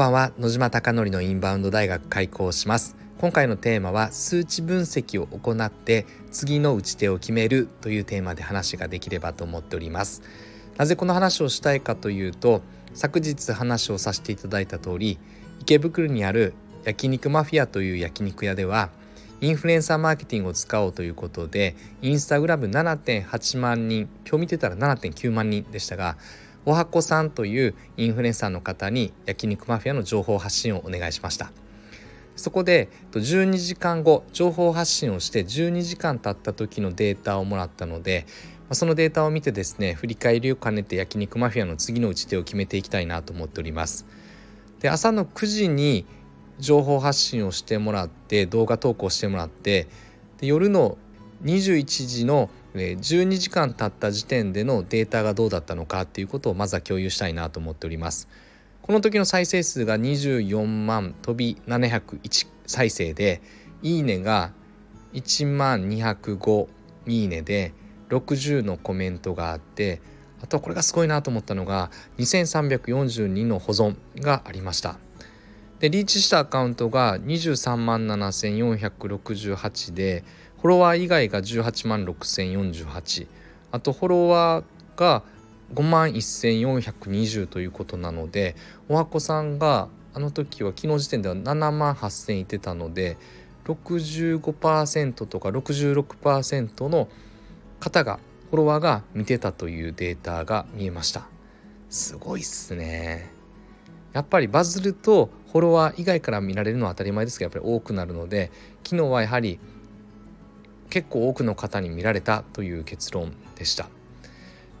ばんは。野島貴則のインバウンド大学開校します。今回のテーマは数値分析を行って次の打ち手を決めるというテーマで話ができればと思っております。なぜこの話をしたいかというと昨日話をさせていただいた通り池袋にある焼肉マフィアという焼肉屋ではインフルエンサーマーケティングを使おうということでインスタグラム7.8万人今日見てたら7.9万人でしたがおはこさんというインフルエンサーの方に焼肉マフィアの情報発信をお願いしました。そこで12時間後情報発信をして12時間経った時のデータをもらったのでそのデータを見てですね振り返りを兼ねて焼肉マフィアの次の打ち手を決めていきたいなと思っております。で朝の9時に情報発信をしてもらって動画投稿してもらってで夜の21時の12時間経った時点でのデータがどうだったのかっていうことをまずは共有したいなと思っております。この時の再生数が24万飛び701再生でいいねが1万205いいねで60のコメントがあってあとこれがすごいなと思ったのが2342の保存がありました。でリーチしたアカウントが23万7468でフォロワー以外が18万6048あとフォロワーが5万1420ということなのでおはこさんがあの時は昨日時点では7万8000いてたので65%とか66%の方がフォロワーが見てたというデータが見えました。すごいっすね。やっぱりバズるとフォロワー以外から見られるのは当たり前ですけどやっぱり多くなるので昨日はやはり結構多くの方に見られたという結論でした。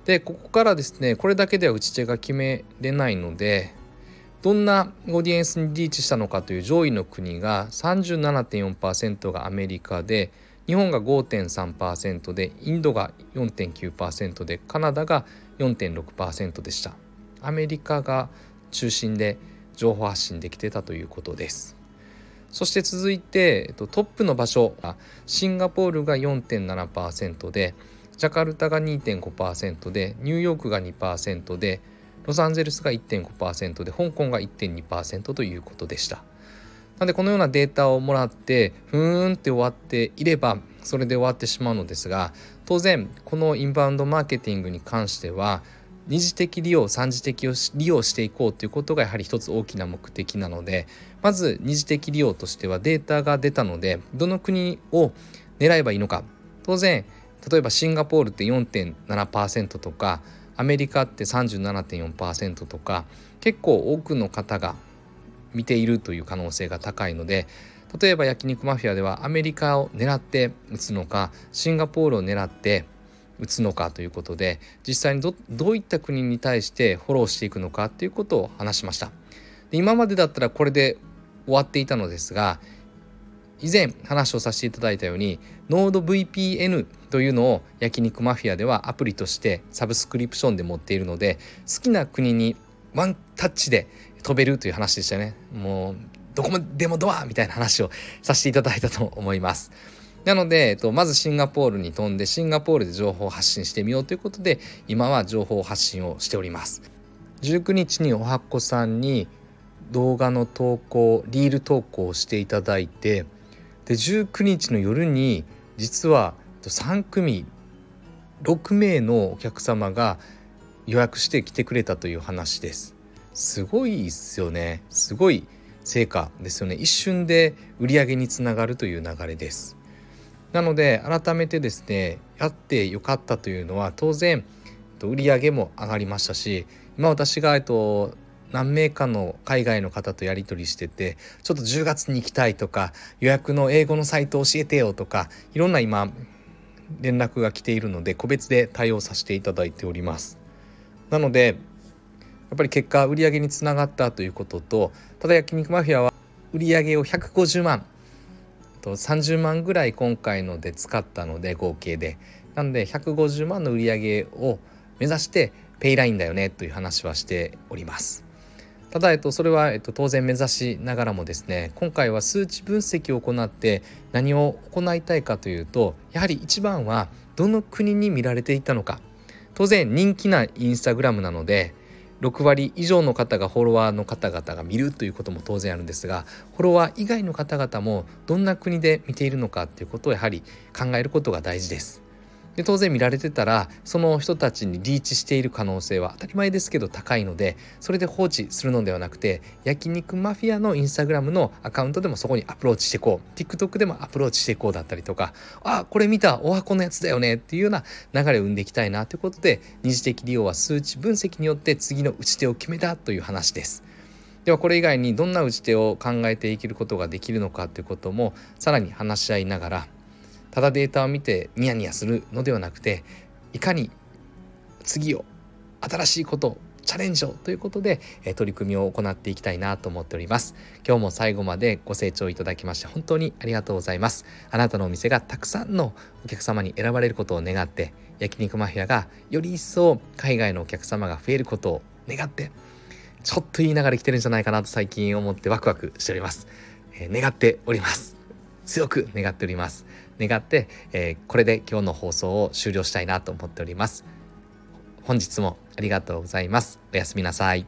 でここからですねこれだけでは打ち手が決めれないのでどんなオーディエンスにリーチしたのかという上位の国が37.4%がアメリカで日本が5.3%でインドが4.9%でカナダが4.6%でしたアメリカが中心で情報発信できてたということですそして続いてトップの場所シンガポールが4.7%でジャカルタが2.5%でニューヨークが2%でロサンゼルスが1.5%で香港が1.2%ということでした。なのでこのようなデータをもらってふーんって終わっていればそれで終わってしまうのですが当然このインバウンドマーケティングに関しては二次的利用三次的を利用していこうということがやはり一つ大きな目的なのでまず二次的利用としてはデータが出たのでどの国を狙えばいいのか。当然例えばシンガポールって4.7%とかアメリカって37.4%とか結構多くの方が見ているという可能性が高いので例えば焼肉マフィアではアメリカを狙って打つのかシンガポールを狙って打つのかということで実際にどどういった国に対してフォローしていくのかということを話しました。で今までだったらこれで終わっていたのですが以前話をさせていただいたように NodeVPN というのを焼肉マフィアではアプリとしてサブスクリプションで持っているので好きな国にワンタッチで飛べるという話でしたね。もうどこまでもドアみたいな話をさせていただいたと思います。なので、えっと、まずシンガポールに飛んでシンガポールで情報を発信してみようということで今は情報発信をしております。19日におはっこさんに動画の投稿リール投稿をしていただいてで19日の夜に実は3組6名のお客様が予約して来てくれたという話です。すごいですよね。すごい成果ですよね。一瞬で売り上げにつながるという流れです。なので改めてですねやってよかったというのは当然売り上げも上がりましたし今私が、えっと、何名かの海外の方とやり取りしててちょっと10月に行きたいとか予約の英語のサイト教えてよとかいろんな今連絡が来ているので個別で対応させていただいております。なのでやっぱり結果売り上げにつながったということとただ焼肉マフィアは売り上げを150万と30万ぐらい今回ので使ったので合計で。なので150万の売り上げを目指してペイラインだよねという話はしております。ただ、えっと、それは、えっと、当然目指しながらもですね今回は数値分析を行って何を行いたいかというとやはり一番はどの国に見られていたのか。当然人気なインスタグラムなので6割以上の方がフォロワーの方々が見るということも当然あるんですがフォロワー以外の方々もどんな国で見ているのかということをやはり考えることが大事です。で当然見られてたらその人たちにリーチしている可能性は当たり前ですけど高いのでそれで放置するのではなくて焼肉マフィアのインスタグラムのアカウントでもそこにアプローチしていこう TikTok でもアプローチしていこうだったりとかあこれ見たおはこのやつだよねっていうような流れを生んでいきたいなということで二次的利用は数値分析によって次の打ち手を決めたという話です。ではこれ以外にどんな打ち手を考えていけることができるのかということもさらに話し合いながらただデータを見てニヤニヤするのではなくていかに次を新しいことチャレンジをということで、え取り組みを行っていきたいなと思っております。今日も最後までご清聴いただきまして本当にありがとうございます。あなたのお店がたくさんのお客様に選ばれることを願って焼肉マフィアがより一層海外のお客様が増えることを願ってちょっと言いながら来てるんじゃないかなと最近思ってワクワクしております、えー、願っております。強く願っております。願って、えー、これで今日の放送を終了したいなと思っております。本日もありがとうございます。おやすみなさい。